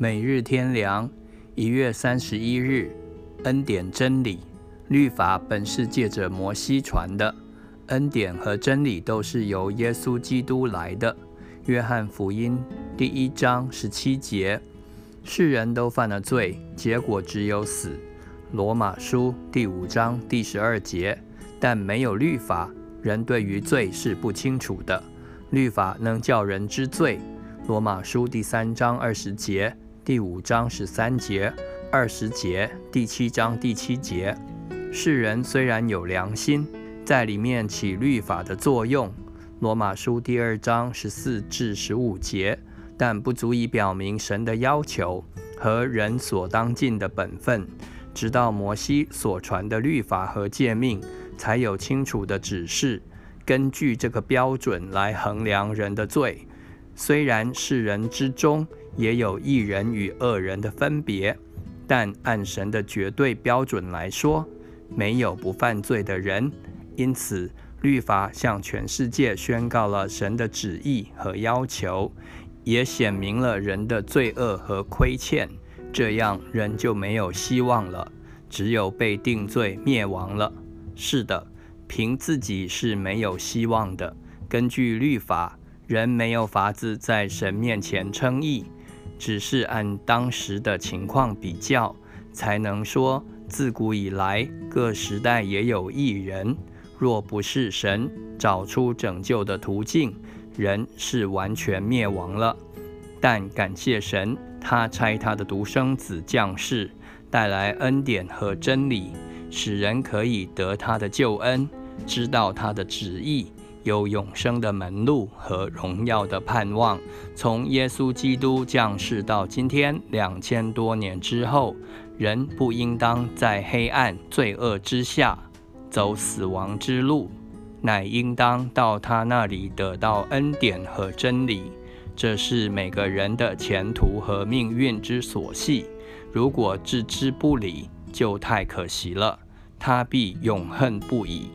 每日天良，一月三十一日，恩典真理。律法本是借着摩西传的，恩典和真理都是由耶稣基督来的。约翰福音第一章十七节：世人都犯了罪，结果只有死。罗马书第五章第十二节：但没有律法，人对于罪是不清楚的。律法能叫人知罪。罗马书第三章二十节。第五章十三节、二十节，第七章第七节，世人虽然有良心，在里面起律法的作用。罗马书第二章十四至十五节，但不足以表明神的要求和人所当尽的本分。直到摩西所传的律法和诫命，才有清楚的指示，根据这个标准来衡量人的罪。虽然世人之中，也有一人与恶人的分别，但按神的绝对标准来说，没有不犯罪的人。因此，律法向全世界宣告了神的旨意和要求，也显明了人的罪恶和亏欠。这样，人就没有希望了，只有被定罪灭亡了。是的，凭自己是没有希望的。根据律法，人没有法子在神面前称义。只是按当时的情况比较，才能说自古以来各时代也有一人。若不是神找出拯救的途径，人是完全灭亡了。但感谢神，他差他的独生子降世，带来恩典和真理，使人可以得他的救恩，知道他的旨意。有永生的门路和荣耀的盼望。从耶稣基督降世到今天两千多年之后，人不应当在黑暗罪恶之下走死亡之路，乃应当到他那里得到恩典和真理。这是每个人的前途和命运之所系。如果置之不理，就太可惜了，他必永恨不已。